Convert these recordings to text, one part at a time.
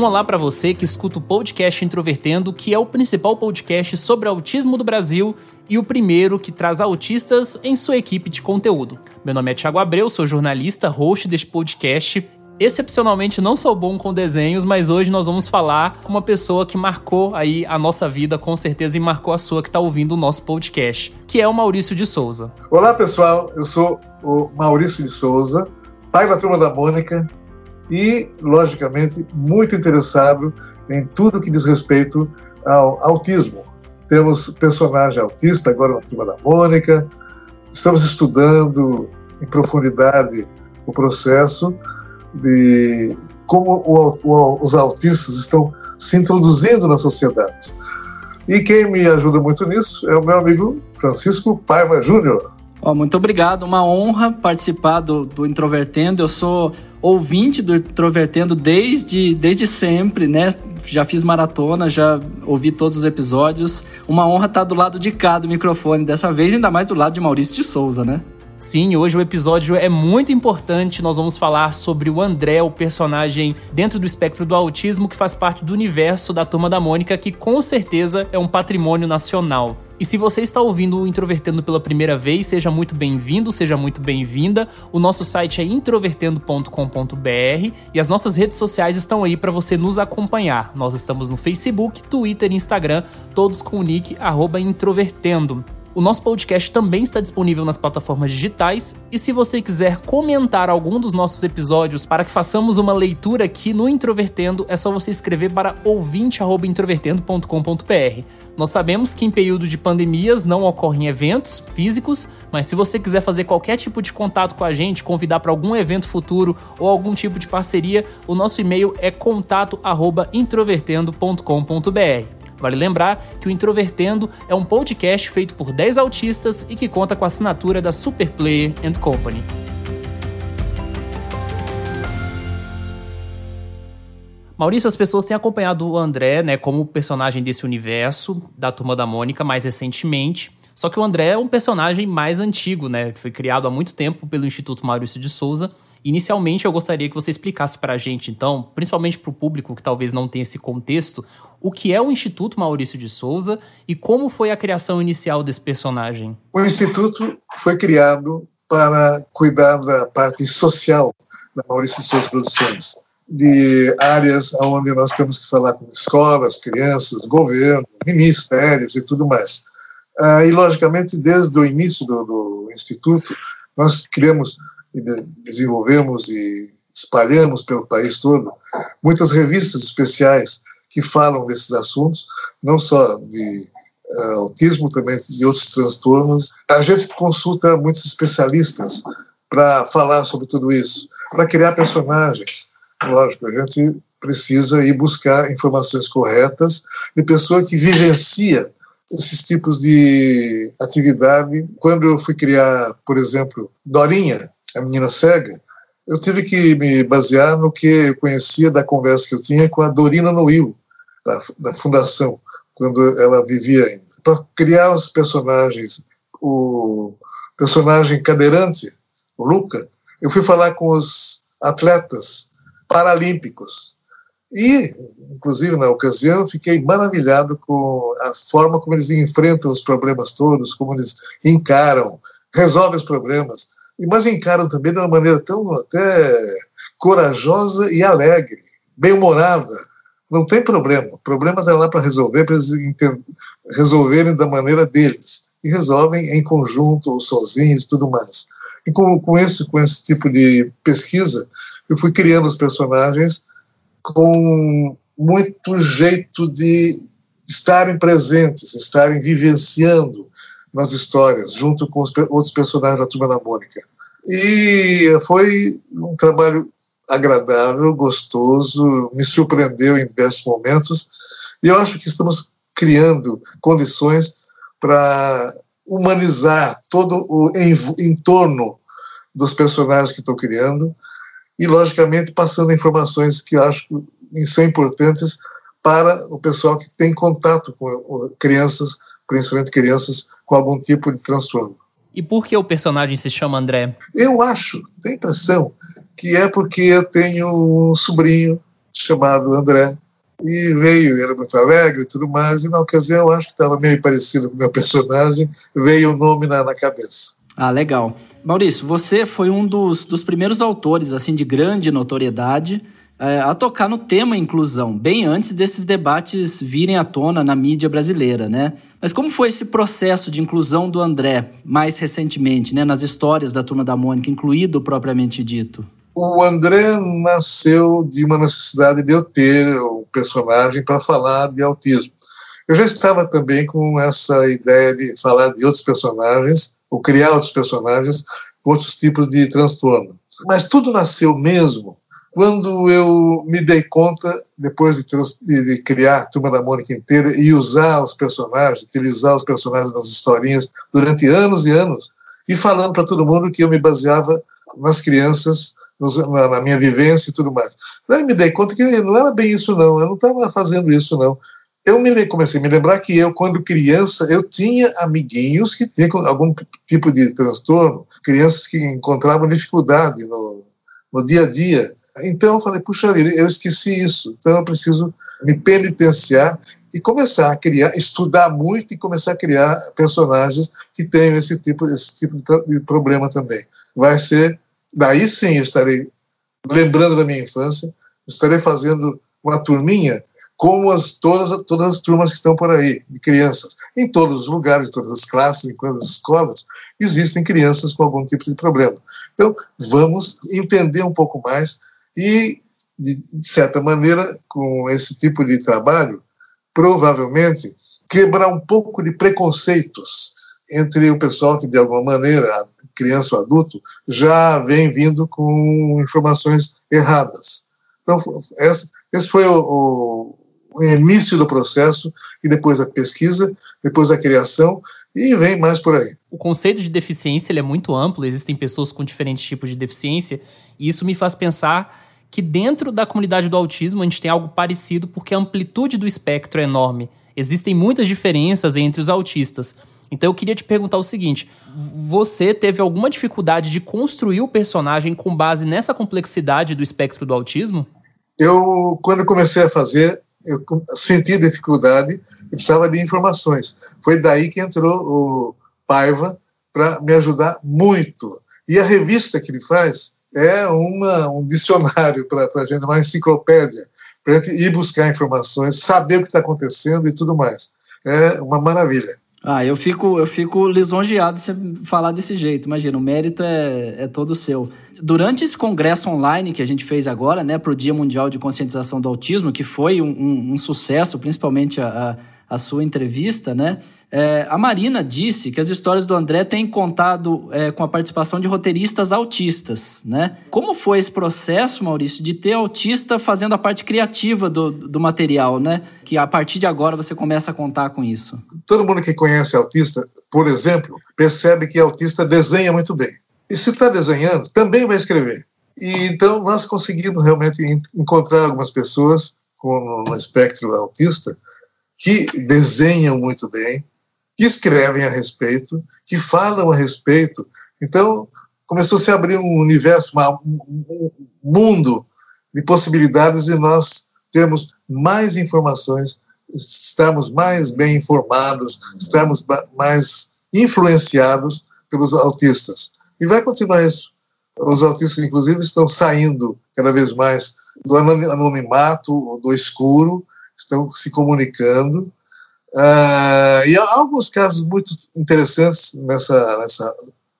Um olá para você que escuta o podcast Introvertendo, que é o principal podcast sobre autismo do Brasil e o primeiro que traz autistas em sua equipe de conteúdo. Meu nome é Thiago Abreu, sou jornalista, host deste podcast. Excepcionalmente não sou bom com desenhos, mas hoje nós vamos falar com uma pessoa que marcou aí a nossa vida, com certeza, e marcou a sua que está ouvindo o nosso podcast, que é o Maurício de Souza. Olá pessoal, eu sou o Maurício de Souza, pai da turma da Mônica, e, logicamente, muito interessado em tudo que diz respeito ao autismo. Temos personagem autista agora na Turma da Mônica, estamos estudando em profundidade o processo de como o, o, os autistas estão se introduzindo na sociedade. E quem me ajuda muito nisso é o meu amigo Francisco Paiva Júnior. Oh, muito obrigado, uma honra participar do, do Introvertendo. Eu sou ouvinte do Introvertendo desde, desde sempre, né? Já fiz maratona, já ouvi todos os episódios. Uma honra estar do lado de cá do microfone dessa vez, ainda mais do lado de Maurício de Souza, né? Sim, hoje o episódio é muito importante. Nós vamos falar sobre o André, o personagem dentro do espectro do autismo que faz parte do universo da Turma da Mônica, que com certeza é um patrimônio nacional. E se você está ouvindo o Introvertendo pela primeira vez, seja muito bem-vindo, seja muito bem-vinda. O nosso site é introvertendo.com.br e as nossas redes sociais estão aí para você nos acompanhar. Nós estamos no Facebook, Twitter e Instagram, todos com o nick introvertendo. O nosso podcast também está disponível nas plataformas digitais e se você quiser comentar algum dos nossos episódios para que façamos uma leitura aqui no Introvertendo, é só você escrever para ouvinte@introvertendo.com.br. Nós sabemos que em período de pandemias não ocorrem eventos físicos, mas se você quiser fazer qualquer tipo de contato com a gente, convidar para algum evento futuro ou algum tipo de parceria, o nosso e-mail é contato@introvertendo.com.br. Vale lembrar que o Introvertendo é um podcast feito por 10 autistas e que conta com a assinatura da Superplayer and Company. Maurício, as pessoas têm acompanhado o André, né, como personagem desse universo da Turma da Mônica mais recentemente. Só que o André é um personagem mais antigo, né, foi criado há muito tempo pelo Instituto Maurício de Souza Inicialmente, eu gostaria que você explicasse para a gente, então, principalmente para o público que talvez não tenha esse contexto, o que é o Instituto Maurício de Souza e como foi a criação inicial desse personagem. O Instituto foi criado para cuidar da parte social da Maurício de Souza Produções, de áreas onde nós temos que falar com escolas, crianças, governo, ministérios e tudo mais. Ah, e, logicamente, desde o início do, do Instituto, nós criamos e desenvolvemos e espalhamos pelo país todo muitas revistas especiais que falam desses assuntos, não só de uh, autismo, também de outros transtornos. A gente consulta muitos especialistas para falar sobre tudo isso, para criar personagens. Lógico, a gente precisa ir buscar informações corretas de pessoa que vivencia esses tipos de atividade. Quando eu fui criar, por exemplo, Dorinha, a menina cega, eu tive que me basear no que eu conhecia da conversa que eu tinha com a Dorina Noil, da, da Fundação, quando ela vivia ainda. Para criar os personagens, o personagem cadeirante, o Luca, eu fui falar com os atletas paralímpicos. E, inclusive, na ocasião, fiquei maravilhado com a forma como eles enfrentam os problemas todos, como eles encaram, resolvem os problemas mas encaram também de uma maneira tão até corajosa e alegre, bem-humorada. Não tem problema. O problema está lá para resolver, para eles resolverem da maneira deles. E resolvem em conjunto, sozinhos e tudo mais. E com, com, esse, com esse tipo de pesquisa, eu fui criando os personagens com muito jeito de estarem presentes, estarem vivenciando nas histórias, junto com os outros personagens da Turma da Mônica. E foi um trabalho agradável, gostoso, me surpreendeu em diversos momentos, e eu acho que estamos criando condições para humanizar todo o entorno dos personagens que estou criando e, logicamente, passando informações que acho que são importantes para o pessoal que tem contato com crianças, principalmente crianças com algum tipo de transtorno. E por que o personagem se chama André? Eu acho, tenho a impressão, que é porque eu tenho um sobrinho chamado André, e veio, era muito alegre e tudo mais, e na ocasião acho que estava meio parecido com o meu personagem, veio o nome na, na cabeça. Ah, legal. Maurício, você foi um dos, dos primeiros autores, assim, de grande notoriedade, é, a tocar no tema inclusão, bem antes desses debates virem à tona na mídia brasileira, né? Mas como foi esse processo de inclusão do André mais recentemente, né, nas histórias da Turma da Mônica, incluído propriamente dito? O André nasceu de uma necessidade de eu ter um personagem para falar de autismo. Eu já estava também com essa ideia de falar de outros personagens, ou criar outros personagens com outros tipos de transtorno. Mas tudo nasceu mesmo quando eu me dei conta, depois de, de, de, criar a Turma da Mônica inteira e usar os personagens, utilizar os personagens nas historinhas durante anos e anos, e falando para todo mundo que eu me baseava nas crianças, na, na, minha vivência e tudo mais. Aí me dei conta que não era bem isso, não, eu não estava fazendo isso, não. Eu me comecei a me lembrar que eu, quando criança, eu tinha amiguinhos que tinham algum tipo de transtorno, crianças que encontravam dificuldade no, no dia a dia então eu falei, puxa vida, eu esqueci isso, então eu preciso me penitenciar e começar a criar, estudar muito e começar a criar personagens que tenham esse tipo, esse tipo de problema também. Vai ser, daí sim estarei lembrando da minha infância, estarei fazendo uma turminha como as, todas, todas as turmas que estão por aí, de crianças. Em todos os lugares, em todas as classes, em todas as escolas, existem crianças com algum tipo de problema. Então, vamos entender um pouco mais e, de certa maneira, com esse tipo de trabalho, provavelmente quebrar um pouco de preconceitos entre o pessoal que, de alguma maneira, criança ou adulto, já vem vindo com informações erradas. Então, esse foi o, o, início do processo, e depois a pesquisa, depois a criação, e vem mais por aí. O conceito de deficiência é muito amplo, existem pessoas com diferentes tipos de deficiência, e isso me faz pensar que dentro da comunidade do autismo a gente tem algo parecido porque a amplitude do espectro é enorme. Existem muitas diferenças entre os autistas. Então eu queria te perguntar o seguinte: você teve alguma dificuldade de construir o personagem com base nessa complexidade do espectro do autismo? Eu, quando comecei a fazer, eu senti dificuldade e precisava de informações. Foi daí que entrou o Paiva para me ajudar muito. E a revista que ele faz é uma, um dicionário para a gente, uma enciclopédia, para a gente ir buscar informações, saber o que está acontecendo e tudo mais. É uma maravilha. Ah, eu fico, eu fico lisonjeado de você falar desse jeito. Imagina, o mérito é, é todo seu. Durante esse congresso online que a gente fez agora, né, para o Dia Mundial de Conscientização do Autismo, que foi um, um, um sucesso, principalmente a, a, a sua entrevista, né? É, a Marina disse que as histórias do André têm contado é, com a participação de roteiristas autistas, né? Como foi esse processo, Maurício, de ter autista fazendo a parte criativa do, do material, né? Que a partir de agora você começa a contar com isso. Todo mundo que conhece autista, por exemplo, percebe que autista desenha muito bem. E se está desenhando, também vai escrever. E então nós conseguimos realmente encontrar algumas pessoas com no espectro autista que desenham muito bem, que escrevem a respeito, que falam a respeito. Então, começou a se abrir um universo, uma, um mundo de possibilidades e nós temos mais informações, estamos mais bem informados, estamos mais influenciados pelos autistas. E vai continuar isso. Os autistas, inclusive, estão saindo cada vez mais do anonimato, do escuro, estão se comunicando Uh, e há alguns casos muito interessantes nessa, nessa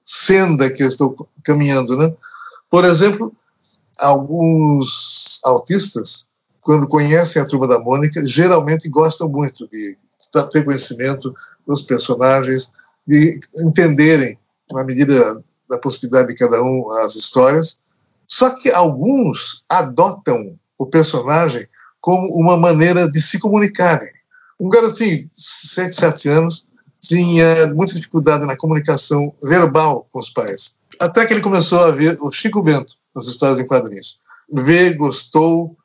senda que eu estou caminhando, né? Por exemplo, alguns autistas, quando conhecem a Turma da Mônica, geralmente gostam muito de ter conhecimento dos personagens, de entenderem, na medida da possibilidade de cada um, as histórias. Só que alguns adotam o personagem como uma maneira de se comunicarem Um garotinho de 6, 7 anos tinha muita dificuldade na comunicação verbal com os pais. Até que ele começou a ver o Chico Bento nas histórias em quadrinhos. Vê, gostou,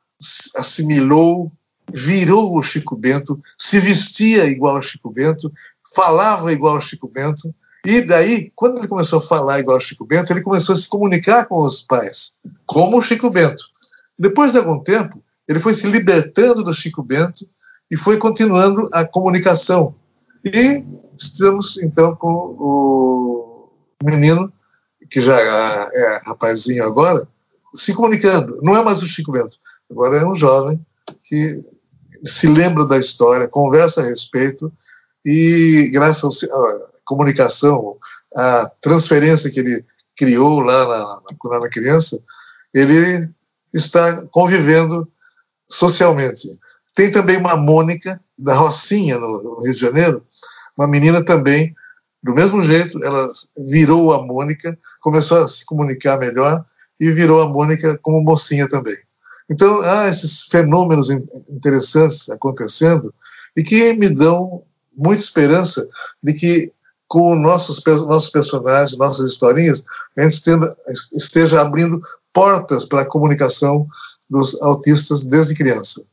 assimilou, virou o Chico Bento, se vestia igual ao Chico Bento, falava igual ao Chico Bento. E daí, quando ele começou a falar igual ao Chico Bento, ele começou a se comunicar com os pais, como o Chico Bento. Depois de algum tempo, ele foi se libertando do Chico Bento e foi continuando a comunicação. E estamos, então, com o menino, que já é rapazinho agora, se comunicando. Não é mais o Chico Bento, agora é um jovem que se lembra da história, conversa a respeito e, graças à comunicação, à transferência que ele criou lá na, quando era criança, ele está convivendo socialmente. Tem também uma Mônica, da Rocinha, no Rio de Janeiro, uma menina também, do mesmo jeito, ela virou a Mônica, começou a se comunicar melhor e virou a Mônica como mocinha também. Então, há esses fenômenos interessantes acontecendo e que me dão muita esperança de que com nossos, nossos personagens, nossas historinhas, a gente esteja abrindo portas para a comunicação dos autistas desde criança.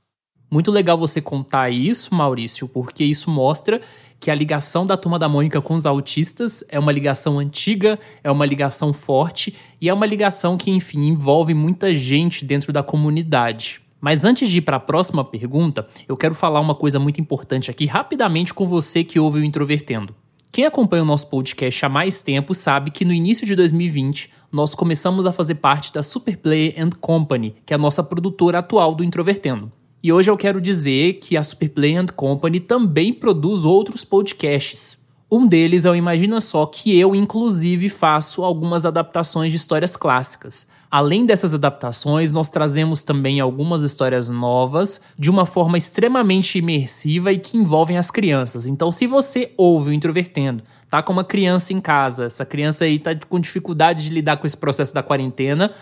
Muito legal você contar isso, Maurício, porque isso mostra que a ligação da turma da Mônica com os autistas é uma ligação antiga, é uma ligação forte e é uma ligação que, enfim, envolve muita gente dentro da comunidade. Mas antes de ir para a próxima pergunta, eu quero falar uma coisa muito importante aqui rapidamente com você que ouve o Introvertendo. Quem acompanha o nosso podcast há mais tempo sabe que no início de 2020 nós começamos a fazer parte da Superplay and Company, que é a nossa produtora atual do Introvertendo. E hoje eu quero dizer que a Superplay and Company também produz outros podcasts. Um deles é o Imagina Só, que eu, inclusive, faço algumas adaptações de histórias clássicas. Além dessas adaptações, nós trazemos também algumas histórias novas de uma forma extremamente imersiva e que envolvem as crianças. Então, se você ouve o Introvertendo, tá com uma criança em casa, essa criança aí tá com dificuldade de lidar com esse processo da quarentena,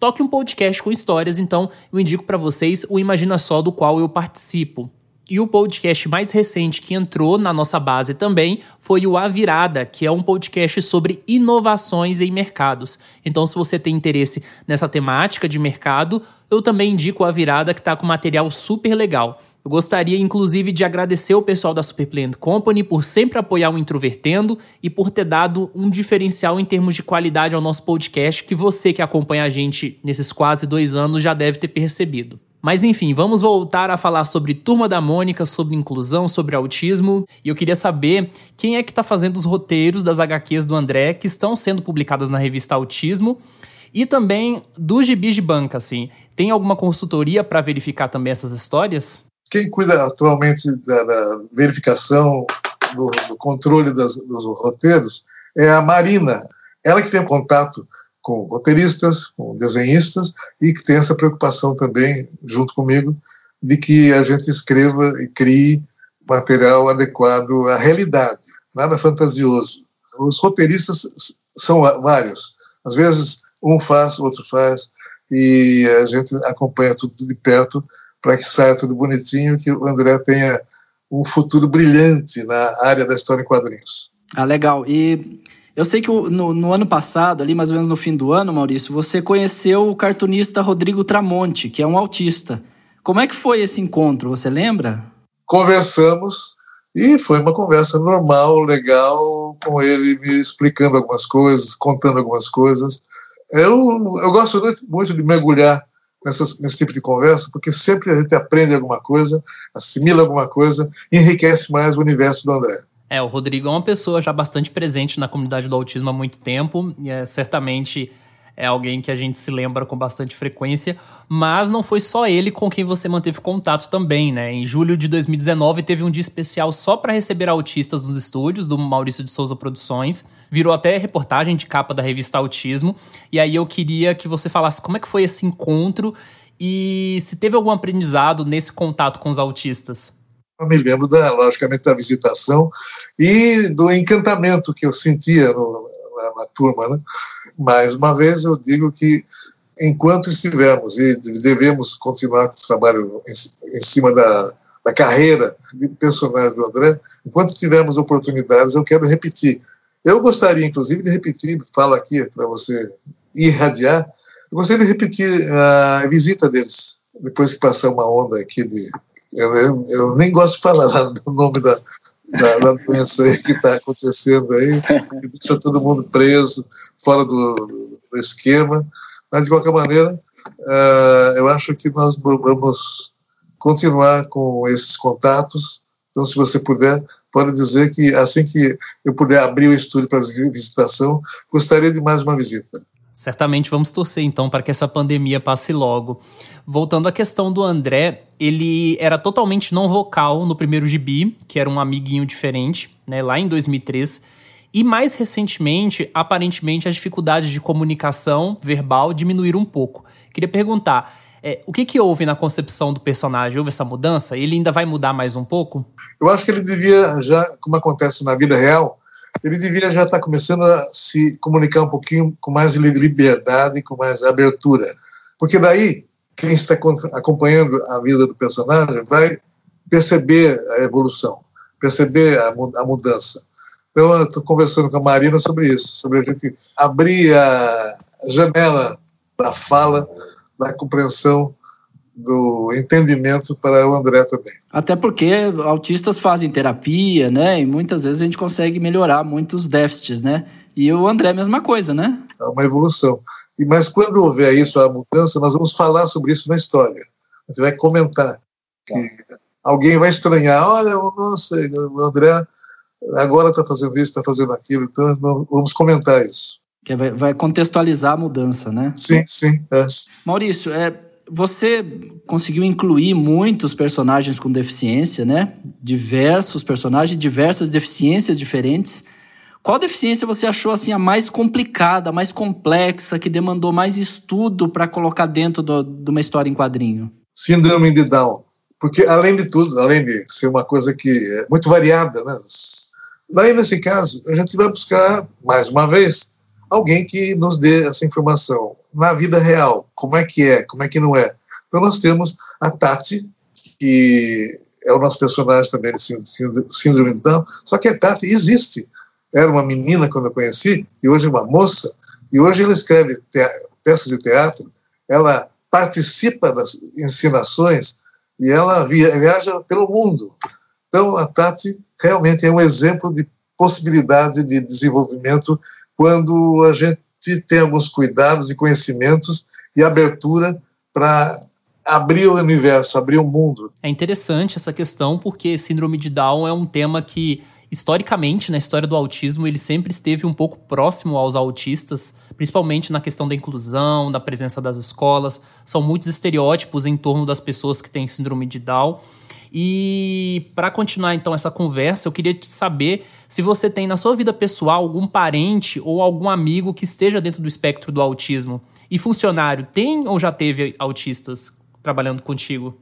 toque um podcast com histórias, então eu indico para vocês o Imagina Só, do qual eu participo. E o podcast mais recente que entrou na nossa base também foi o A Virada, que é um podcast sobre inovações em mercados. Então, se você tem interesse nessa temática de mercado, eu também indico A Virada, que está com material super legal. Eu gostaria, inclusive, de agradecer o pessoal da Superplan Company por sempre apoiar o Introvertendo e por ter dado um diferencial em termos de qualidade ao nosso podcast que você que acompanha a gente nesses quase dois anos já deve ter percebido. Mas enfim, vamos voltar a falar sobre Turma da Mônica, sobre inclusão, sobre autismo. E eu queria saber quem é que está fazendo os roteiros das HQs do André que estão sendo publicadas na revista Autismo. E também dos gibis de banca, assim. Tem alguma consultoria para verificar também essas histórias? Quem cuida atualmente da, da verificação, do, do controle das, dos roteiros, é a Marina. Ela que tem contato com roteiristas, com desenhistas, e que tem essa preocupação também, junto comigo, de que a gente escreva e crie material adequado à realidade, nada fantasioso. Os roteiristas são vários. Às vezes, um faz, o outro faz, e a gente acompanha tudo de perto para que saia tudo bonitinho, que o André tenha um futuro brilhante na área da história em quadrinhos. Ah, legal. E eu sei que no, no, ano passado, ali mais ou menos no fim do ano, Maurício, você conheceu o cartunista Rodrigo Tramonte, que é um autista. Como é que foi esse encontro? Você lembra? Conversamos e foi uma conversa normal, legal, com ele me explicando algumas coisas, contando algumas coisas. Eu, eu gosto muito de mergulhar nessas, nesse tipo de conversa, porque sempre a gente aprende alguma coisa, assimila alguma coisa, enriquece mais o universo do André. É, o Rodrigo é uma pessoa já bastante presente na comunidade do autismo há muito tempo, e é certamente é alguém que a gente se lembra com bastante frequência, mas não foi só ele com quem você manteve contato também, né? Em julho de 2019 teve um dia especial só para receber autistas nos estúdios do Maurício de Souza Produções, virou até reportagem de capa da revista Autismo, e aí eu queria que você falasse como é que foi esse encontro e se teve algum aprendizado nesse contato com os autistas. Eu me lembro, da, logicamente, da visitação e do encantamento que eu sentia no, na, na, turma. Né? Mais uma vez, eu digo que, enquanto estivermos e devemos continuar com o trabalho em, em cima da, da carreira de personagem do André, enquanto tivermos oportunidades, eu quero repetir. Eu gostaria, inclusive, de repetir, falo aqui para você irradiar, eu gostaria de repetir a visita deles, depois que passar uma onda aqui de. Eu, eu, eu nem gosto de falar o nome da, da, da doença que está acontecendo aí, que deixa todo mundo preso, fora do, do esquema. Mas, de qualquer maneira, uh, eu acho que nós vamos continuar com esses contatos. Então, se você puder, pode dizer que assim que eu puder abrir o estúdio para visitação, gostaria de mais uma visita. Certamente vamos torcer então para que essa pandemia passe logo. Voltando à questão do André, ele era totalmente não vocal no primeiro gibi, que era um amiguinho diferente, né, lá em 2003. E mais recentemente, aparentemente, as dificuldades de comunicação verbal diminuíram um pouco. Queria perguntar, é, o que, que houve na concepção do personagem? Houve essa mudança? Ele ainda vai mudar mais um pouco? Eu acho que ele devia, já como acontece na vida real, ele devia já estar começando a se comunicar um pouquinho com mais liberdade, com mais abertura. Porque daí, quem está acompanhando a vida do personagem vai perceber a evolução, perceber a mudança. Então, eu estou conversando com a Marina sobre isso, sobre a gente abrir a janela da fala, da compreensão do entendimento para o André também. Até porque autistas fazem terapia, né? E muitas vezes a gente consegue melhorar muitos déficits, né? E o André a mesma coisa, né? É uma evolução. E mas quando houver isso, a mudança, nós vamos falar sobre isso na história. A gente vai comentar que alguém vai estranhar, olha, nossa, o André agora está fazendo isso, está fazendo aquilo, então vamos comentar isso. Que vai contextualizar a mudança, né? Sim, sim. É. Maurício, é, você conseguiu incluir muitos personagens com deficiência, né? Diversos personagens, diversas deficiências diferentes. Qual deficiência você achou assim a mais complicada, a mais complexa, que demandou mais estudo para colocar dentro do, de uma história em quadrinho? Síndrome de Down. Porque, além de tudo, além de ser uma coisa que é muito variada, né? Daí, nesse caso, a gente vai buscar, mais uma vez, alguém que nos dê essa informação na vida real, como é que é, como é que não é. Então nós temos a Tati, que é o nosso personagem também de síndrome de Down, só que a Tati existe. Era uma menina quando eu conheci, e hoje é uma moça, e hoje ela escreve peças de teatro, ela participa das ensinações e ela viaja pelo mundo. Então a Tati realmente é um exemplo de possibilidade de desenvolvimento quando a gente tem alguns cuidados e conhecimentos e abertura para abrir o universo, abrir o mundo. É interessante essa questão porque síndrome de Down é um tema que historicamente na história do autismo ele sempre esteve um pouco próximo aos autistas, principalmente na questão da inclusão, da presença das escolas. São muitos estereótipos em torno das pessoas que têm síndrome de Down. E para continuar então essa conversa, eu queria saber se você tem na sua vida pessoal algum parente ou algum amigo que esteja dentro do espectro do autismo. E funcionário, tem ou já teve autistas trabalhando contigo?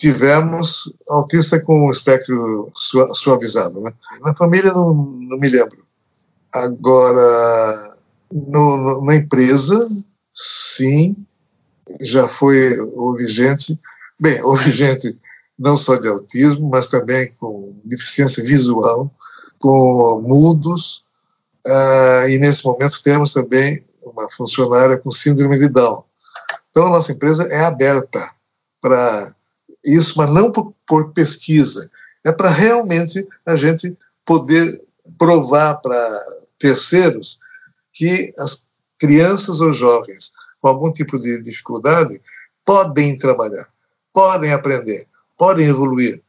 Tivemos autista com espectro suavizado, né? Na família não, não me lembro. Agora, no, na empresa, sim, já foi, houve gente, bem, houve gente não só de autismo, mas também com deficiência visual, com mudos, uh, e nesse momento temos também uma funcionária com síndrome de Down. Então, a nossa empresa é aberta para isso, mas não por, por pesquisa, é para realmente a gente poder provar para terceiros que as crianças ou jovens com algum tipo de dificuldade podem trabalhar, podem aprender, podem evoluir.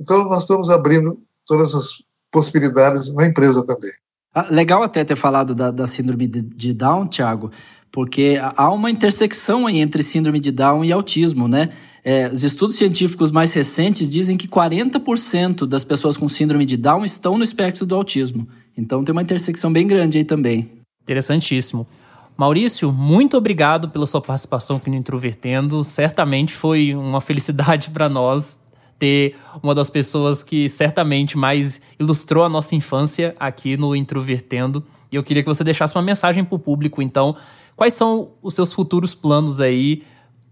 Então, nós estamos abrindo todas as possibilidades na empresa também. Ah, legal até ter falado da, da síndrome de, de Down, Thiago, porque há uma intersecção aí entre síndrome de Down e autismo, né? É, os estudos científicos mais recentes dizem que 40% das pessoas com síndrome de Down estão no espectro do autismo. Então tem uma intersecção bem grande aí também. Interessantíssimo. Maurício, muito obrigado pela sua participação aqui no Introvertendo. Certamente foi uma felicidade para nós ter uma das pessoas que certamente mais ilustrou a nossa infância aqui no Introvertendo. E eu queria que você deixasse uma mensagem para o público, então. Quais são os seus futuros planos aí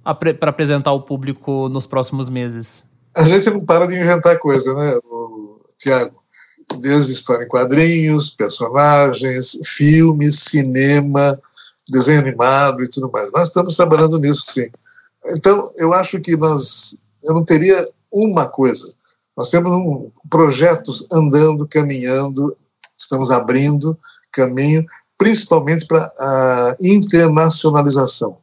para apresentar ao público nos próximos meses? A gente não para de inventar coisa, né, Tiago? Desde história em quadrinhos, personagens, filmes, cinema, desenho animado e tudo mais. Nós estamos trabalhando nisso, sim. Então, eu acho que nós, eu não teria uma coisa. Nós temos um, projetos andando, caminhando, estamos abrindo caminho, principalmente para a internacionalização.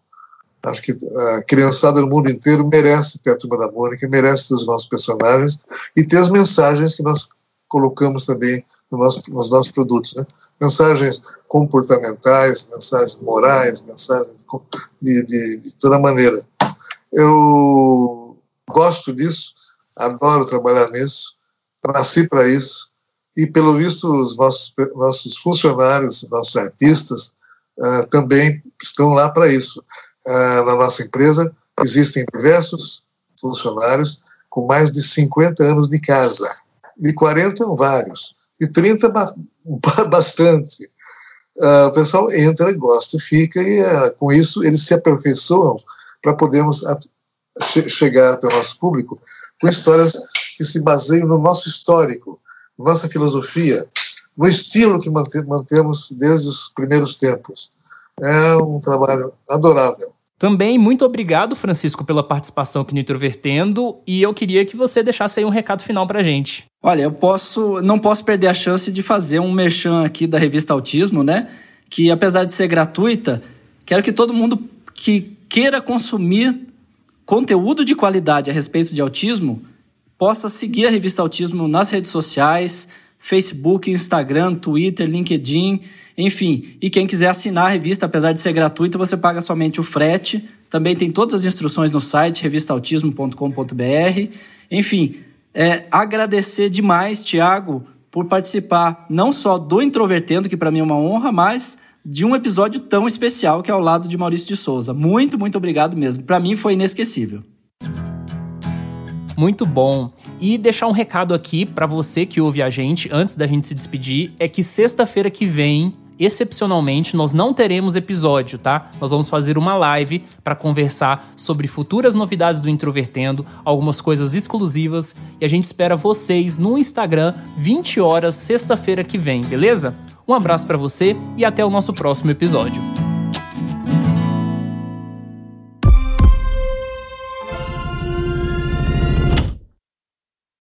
Acho que a criançada do mundo inteiro merece ter a Turma da Mônica, merece ter os nossos personagens e ter as mensagens que nós colocamos também no nosso, nos nossos produtos. Né? Mensagens comportamentais, mensagens morais, mensagens de, de, de toda maneira. Eu gosto disso, adoro trabalhar nisso, nasci para isso, e pelo visto os nossos, nossos funcionários, nossos artistas, uh, também estão lá para isso. Uh, na nossa empresa existem diversos funcionários com mais de 50 anos de casa de 40 vários, de 30 bastante. Uh, o pessoal entra, gosta, fica e uh, com isso eles se aperfeiçoam para podermos che chegar até o nosso público com histórias que se baseiam no nosso histórico, nossa filosofia, no estilo que mantemos desde os primeiros tempos. É um trabalho adorável. Também muito obrigado, Francisco, pela participação aqui no Introvertendo, e eu queria que você deixasse aí um recado final pra gente. Olha, eu posso, não posso perder a chance de fazer um merchan aqui da revista Autismo, né? Que apesar de ser gratuita, quero que todo mundo que queira consumir conteúdo de qualidade a respeito de autismo possa seguir a revista Autismo nas redes sociais, Facebook, Instagram, Twitter, LinkedIn enfim, e quem quiser assinar a revista, apesar de ser gratuita, você paga somente o frete. Também tem todas as instruções no site revistautismo.com.br. Enfim, é, agradecer demais, Tiago, por participar não só do Introvertendo, que para mim é uma honra, mas de um episódio tão especial que é ao lado de Maurício de Souza. Muito, muito obrigado mesmo. Para mim foi inesquecível. Muito bom. E deixar um recado aqui para você que ouve a gente antes da gente se despedir é que sexta-feira que vem excepcionalmente, nós não teremos episódio, tá? Nós vamos fazer uma live para conversar sobre futuras novidades do Introvertendo, algumas coisas exclusivas e a gente espera vocês no Instagram 20 horas sexta-feira que vem, beleza? Um abraço para você e até o nosso próximo episódio.